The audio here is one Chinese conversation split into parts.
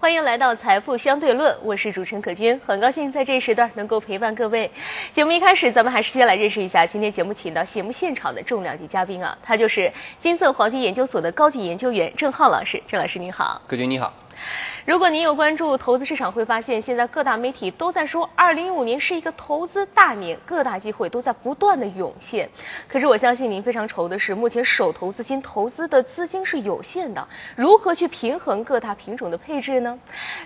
欢迎来到财富相对论，我是主持人可军，很高兴在这一时段能够陪伴各位。节目一开始，咱们还是先来认识一下今天节目请到节目现场的重量级嘉宾啊，他就是金色黄金研究所的高级研究员郑浩老师。郑老师您好，可军你好。如果您有关注投资市场，会发现现在各大媒体都在说，二零一五年是一个投资大年，各大机会都在不断的涌现。可是我相信您非常愁的是，目前手头资金投资的资金是有限的，如何去平衡各大品种的配置呢？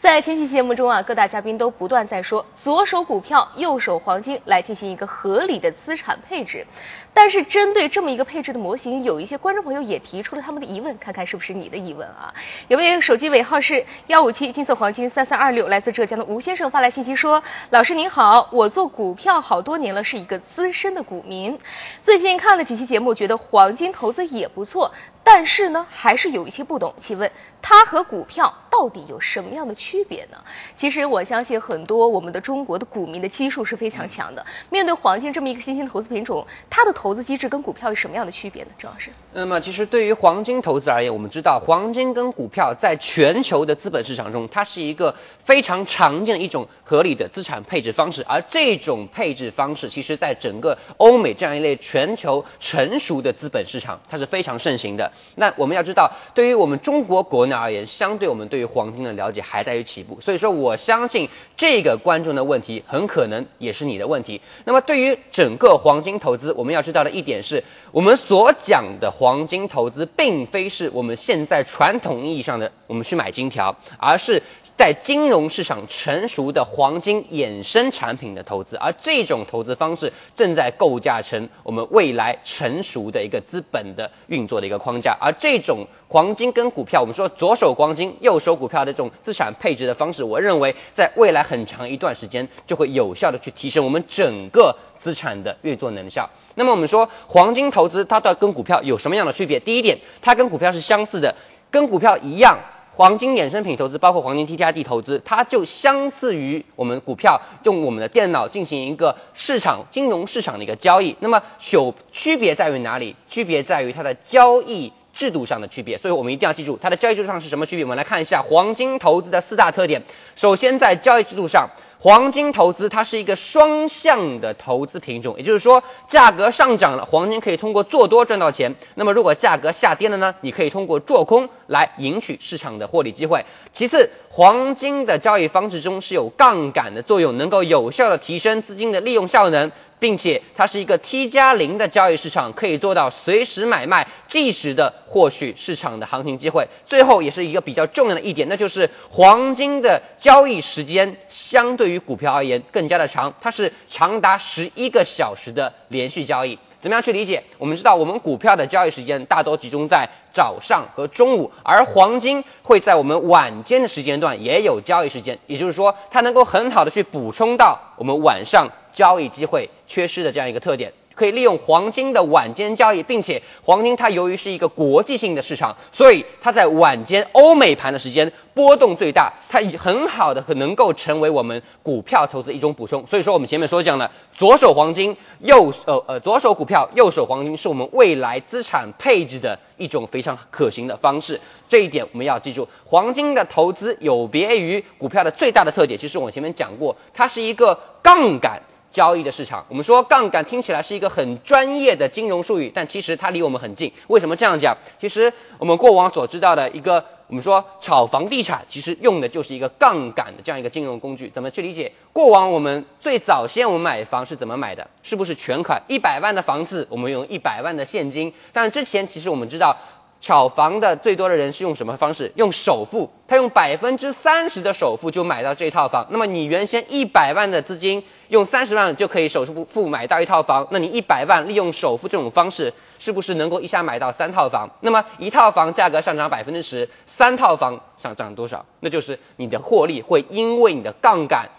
在前期节目中啊，各大嘉宾都不断在说，左手股票，右手黄金，来进行一个合理的资产配置。但是针对这么一个配置的模型，有一些观众朋友也提出了他们的疑问，看看是不是你的疑问啊？有没有手机尾号是幺五七金色黄金三三二六，来自浙江的吴先生发来信息说：“老师您好，我做股票好多年了，是一个资深的股民，最近看了几期节目，觉得黄金投资也不错。”但是呢，还是有一些不懂。请问它和股票到底有什么样的区别呢？其实我相信很多我们的中国的股民的基数是非常强的。面对黄金这么一个新兴投资品种，它的投资机制跟股票有什么样的区别呢？郑老师。那么其实对于黄金投资而言，我们知道黄金跟股票在全球的资本市场中，它是一个非常常见的一种合理的资产配置方式。而这种配置方式，其实在整个欧美这样一类全球成熟的资本市场，它是非常盛行的。那我们要知道，对于我们中国国内而言，相对我们对于黄金的了解还在于起步，所以说我相信这个观众的问题很可能也是你的问题。那么对于整个黄金投资，我们要知道的一点是，我们所讲的黄金投资，并非是我们现在传统意义上的我们去买金条，而是。在金融市场成熟的黄金衍生产品的投资，而这种投资方式正在构架成我们未来成熟的一个资本的运作的一个框架。而这种黄金跟股票，我们说左手黄金、右手股票的这种资产配置的方式，我认为在未来很长一段时间就会有效的去提升我们整个资产的运作能效。那么我们说黄金投资它到跟股票有什么样的区别？第一点，它跟股票是相似的，跟股票一样。黄金衍生品投资包括黄金 T T I D 投资，它就相似于我们股票用我们的电脑进行一个市场金融市场的一个交易。那么有区别在于哪里？区别在于它的交易制度上的区别。所以我们一定要记住它的交易制度上是什么区别。我们来看一下黄金投资的四大特点。首先在交易制度上。黄金投资它是一个双向的投资品种，也就是说，价格上涨了，黄金可以通过做多赚到钱；那么如果价格下跌了呢，你可以通过做空来赢取市场的获利机会。其次，黄金的交易方式中是有杠杆的作用，能够有效的提升资金的利用效能。并且它是一个 T 加零的交易市场，可以做到随时买卖，即时的获取市场的行情机会。最后也是一个比较重要的一点，那就是黄金的交易时间相对于股票而言更加的长，它是长达十一个小时的连续交易。怎么样去理解？我们知道，我们股票的交易时间大多集中在早上和中午，而黄金会在我们晚间的时间段也有交易时间，也就是说，它能够很好的去补充到我们晚上交易机会缺失的这样一个特点。可以利用黄金的晚间交易，并且黄金它由于是一个国际性的市场，所以它在晚间欧美盘的时间波动最大，它很好的很能够成为我们股票投资一种补充。所以说我们前面所讲的左手黄金，右手呃左手股票，右手黄金，是我们未来资产配置的一种非常可行的方式。这一点我们要记住，黄金的投资有别于股票的最大的特点，其实我前面讲过，它是一个杠杆。交易的市场，我们说杠杆听起来是一个很专业的金融术语，但其实它离我们很近。为什么这样讲？其实我们过往所知道的一个，我们说炒房地产，其实用的就是一个杠杆的这样一个金融工具。怎么去理解？过往我们最早先我们买房是怎么买的？是不是全款一百万的房子，我们用一百万的现金？但是之前其实我们知道。炒房的最多的人是用什么方式？用首付，他用百分之三十的首付就买到这套房。那么你原先一百万的资金，用三十万就可以首付付买到一套房。那你一百万利用首付这种方式，是不是能够一下买到三套房？那么一套房价格上涨百分之十，三套房上涨多少？那就是你的获利会因为你的杠杆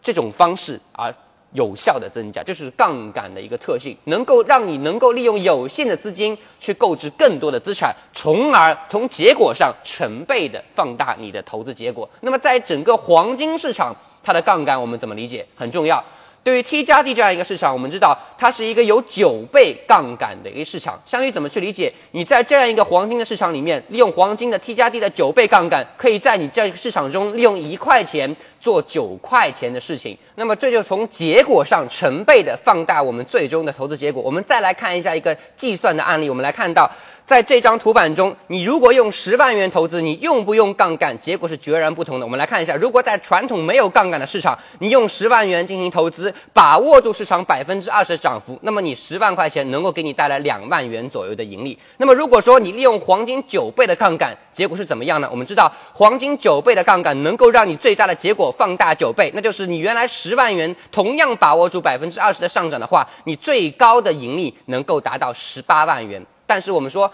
这种方式而。有效的增加就是杠杆的一个特性，能够让你能够利用有限的资金去购置更多的资产，从而从结果上成倍的放大你的投资结果。那么在整个黄金市场，它的杠杆我们怎么理解？很重要。对于 T 加 D 这样一个市场，我们知道它是一个有九倍杠杆的一个市场。相当于怎么去理解？你在这样一个黄金的市场里面，利用黄金的 T 加 D 的九倍杠杆，可以在你这样一个市场中利用一块钱做九块钱的事情。那么这就从结果上成倍的放大我们最终的投资结果。我们再来看一下一个计算的案例，我们来看到。在这张图板中，你如果用十万元投资，你用不用杠杆，结果是截然不同的。我们来看一下，如果在传统没有杠杆的市场，你用十万元进行投资，把握住市场百分之二十的涨幅，那么你十万块钱能够给你带来两万元左右的盈利。那么如果说你利用黄金九倍的杠杆，结果是怎么样呢？我们知道，黄金九倍的杠杆能够让你最大的结果放大九倍，那就是你原来十万元同样把握住百分之二十的上涨的话，你最高的盈利能够达到十八万元。但是我们说，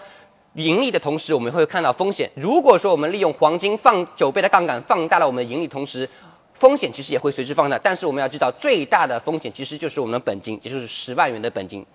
盈利的同时，我们会看到风险。如果说我们利用黄金放九倍的杠杆，放大了我们的盈利，同时风险其实也会随之放大。但是我们要知道，最大的风险其实就是我们的本金，也就是十万元的本金。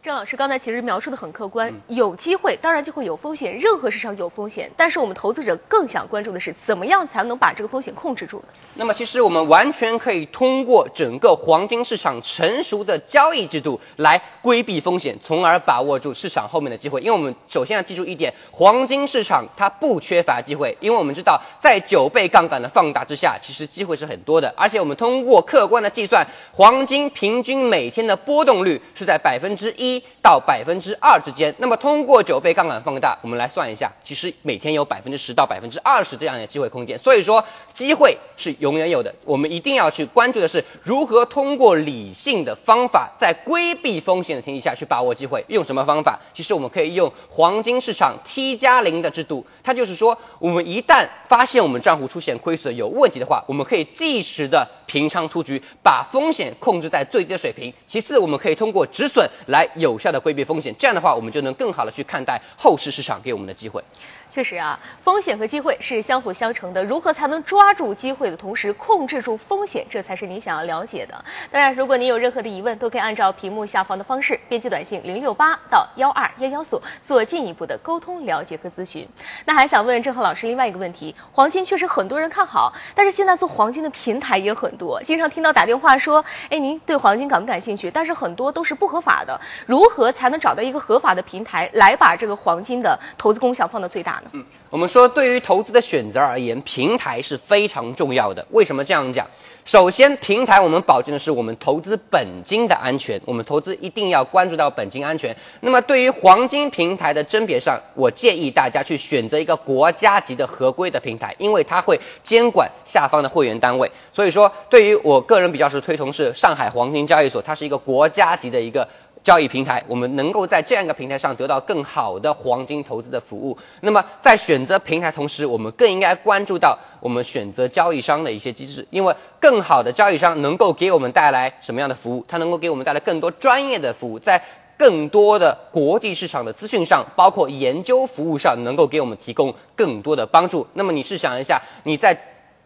郑老师刚才其实描述的很客观，有机会当然就会有风险，任何市场有风险，但是我们投资者更想关注的是，怎么样才能把这个风险控制住呢？那么其实我们完全可以通过整个黄金市场成熟的交易制度来规避风险，从而把握住市场后面的机会。因为我们首先要记住一点，黄金市场它不缺乏机会，因为我们知道在九倍杠杆的放大之下，其实机会是很多的。而且我们通过客观的计算，黄金平均每天的波动率是在百分之一。一到百分之二之间，那么通过九倍杠杆放大，我们来算一下，其实每天有百分之十到百分之二十这样的机会空间，所以说机会是永远有的。我们一定要去关注的是如何通过理性的方法，在规避风险的前提下去把握机会。用什么方法？其实我们可以用黄金市场 T 加零的制度，它就是说，我们一旦发现我们账户出现亏损有问题的话，我们可以即时的平仓出局，把风险控制在最低的水平。其次，我们可以通过止损来。有效的规避风险，这样的话，我们就能更好的去看待后市市场给我们的机会。确实啊，风险和机会是相辅相成的。如何才能抓住机会的同时控制住风险，这才是你想要了解的。当然，如果您有任何的疑问，都可以按照屏幕下方的方式编辑短信零六八到幺二幺幺四做进一步的沟通、了解和咨询。那还想问郑浩老师另外一个问题：黄金确实很多人看好，但是现在做黄金的平台也很多，经常听到打电话说，哎，您对黄金感不感兴趣？但是很多都是不合法的。如何才能找到一个合法的平台，来把这个黄金的投资功效放到最大嗯，我们说对于投资的选择而言，平台是非常重要的。为什么这样讲？首先，平台我们保证的是我们投资本金的安全，我们投资一定要关注到本金安全。那么对于黄金平台的甄别上，我建议大家去选择一个国家级的合规的平台，因为它会监管下方的会员单位。所以说，对于我个人比较是推崇是上海黄金交易所，它是一个国家级的一个。交易平台，我们能够在这样一个平台上得到更好的黄金投资的服务。那么，在选择平台同时，我们更应该关注到我们选择交易商的一些机制，因为更好的交易商能够给我们带来什么样的服务？它能够给我们带来更多专业的服务，在更多的国际市场的资讯上，包括研究服务上，能够给我们提供更多的帮助。那么，你试想一下，你在。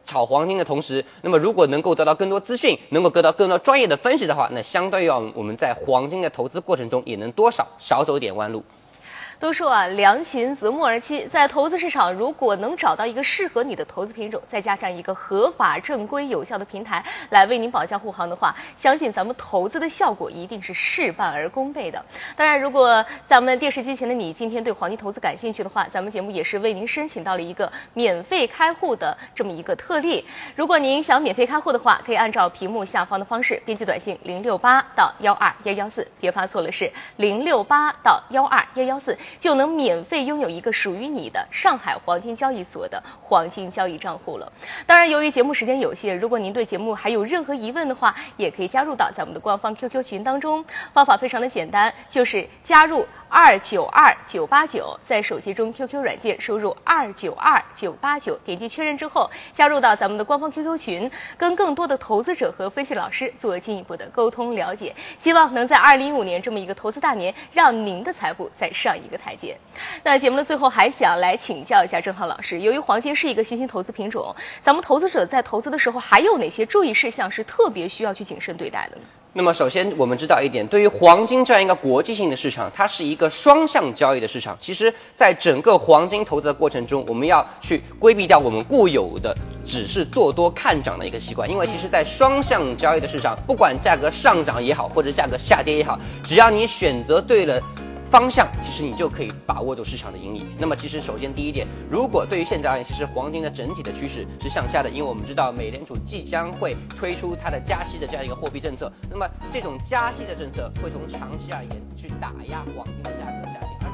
炒黄金的同时，那么如果能够得到更多资讯，能够得到更多专业的分析的话，那相对于我们在黄金的投资过程中，也能多少少走点弯路。都说啊，良禽择木而栖，在投资市场，如果能找到一个适合你的投资品种，再加上一个合法、正规、有效的平台来为您保驾护航的话，相信咱们投资的效果一定是事半而功倍的。当然，如果咱们电视机前的你今天对黄金投资感兴趣的话，咱们节目也是为您申请到了一个免费开户的这么一个特例。如果您想免费开户的话，可以按照屏幕下方的方式编辑短信零六八到幺二幺幺四，别发错了，是零六八到幺二幺幺四。就能免费拥有一个属于你的上海黄金交易所的黄金交易账户了。当然，由于节目时间有限，如果您对节目还有任何疑问的话，也可以加入到咱们的官方 QQ 群当中。方法非常的简单，就是加入。二九二九八九，在手机中 QQ 软件输入二九二九八九，点击确认之后，加入到咱们的官方 QQ 群，跟更多的投资者和分析老师做进一步的沟通了解。希望能在二零一五年这么一个投资大年，让您的财富再上一一个台阶。那节目的最后还想来请教一下郑浩老师，由于黄金是一个新兴投资品种，咱们投资者在投资的时候还有哪些注意事项是特别需要去谨慎对待的呢？那么首先我们知道一点，对于黄金这样一个国际性的市场，它是一个双向交易的市场。其实，在整个黄金投资的过程中，我们要去规避掉我们固有的只是做多看涨的一个习惯，因为其实，在双向交易的市场，不管价格上涨也好，或者价格下跌也好，只要你选择对了。方向其实你就可以把握住市场的盈利。那么其实首先第一点，如果对于现在而言，其实黄金的整体的趋势是向下的，因为我们知道美联储即将会推出它的加息的这样一个货币政策，那么这种加息的政策会从长期而言去打压黄金的价格下行。